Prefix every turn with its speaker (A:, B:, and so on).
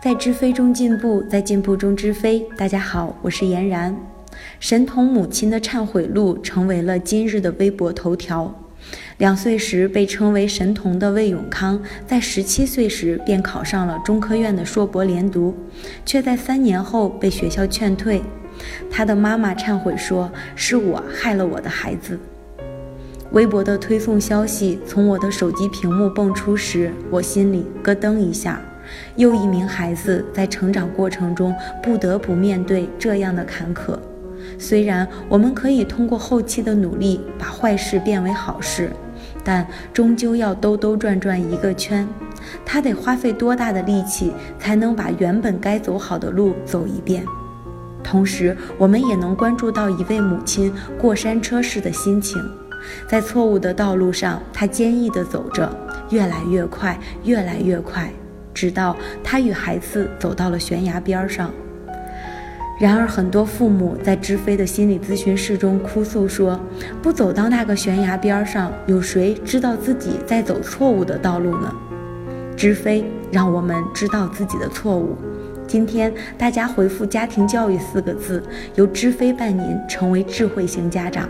A: 在知非中进步，在进步中知非。大家好，我是嫣然。神童母亲的忏悔录成为了今日的微博头条。两岁时被称为神童的魏永康，在十七岁时便考上了中科院的硕博连读，却在三年后被学校劝退。他的妈妈忏悔说：“是我害了我的孩子。”微博的推送消息从我的手机屏幕蹦出时，我心里咯噔一下。又一名孩子在成长过程中不得不面对这样的坎坷。虽然我们可以通过后期的努力把坏事变为好事，但终究要兜兜转转一个圈。他得花费多大的力气才能把原本该走好的路走一遍？同时，我们也能关注到一位母亲过山车式的心情，在错误的道路上，她坚毅地走着，越来越快，越来越快。直到他与孩子走到了悬崖边上。然而，很多父母在知飞的心理咨询室中哭诉说：“不走到那个悬崖边上，有谁知道自己在走错误的道路呢？”知飞让我们知道自己的错误。今天大家回复“家庭教育”四个字，由知飞伴您成为智慧型家长。